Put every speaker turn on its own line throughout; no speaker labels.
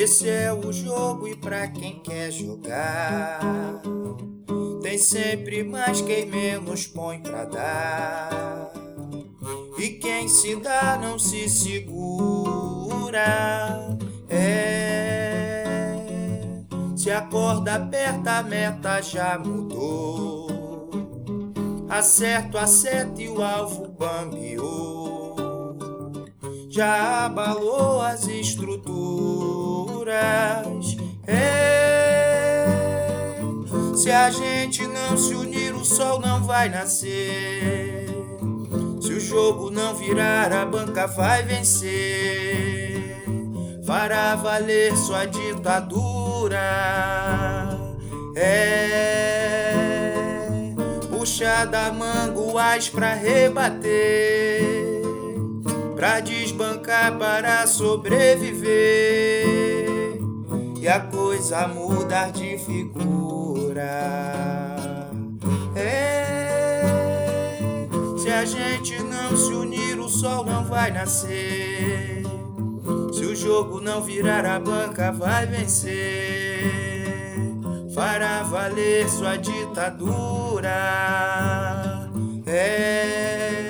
Esse é o jogo e pra quem quer jogar, tem sempre mais quem menos põe pra dar. E quem se dá não se segura. É. Se a corda aperta, a meta já mudou. Acerto, acerto e o alvo bambiou. Já abalou as estruturas. Se a gente não se unir, o sol não vai nascer. Se o jogo não virar, a banca vai vencer. Fará valer sua ditadura. É puxa da manguais pra rebater, pra desbancar para sobreviver e a coisa mudar de figura. É, se a gente não se unir, o sol não vai nascer. Se o jogo não virar, a banca vai vencer. Fará valer sua ditadura. É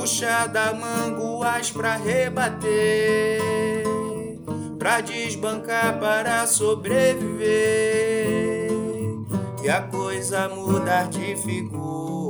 puxa da manguas pra rebater, pra desbancar para sobreviver a coisa mudar de figura.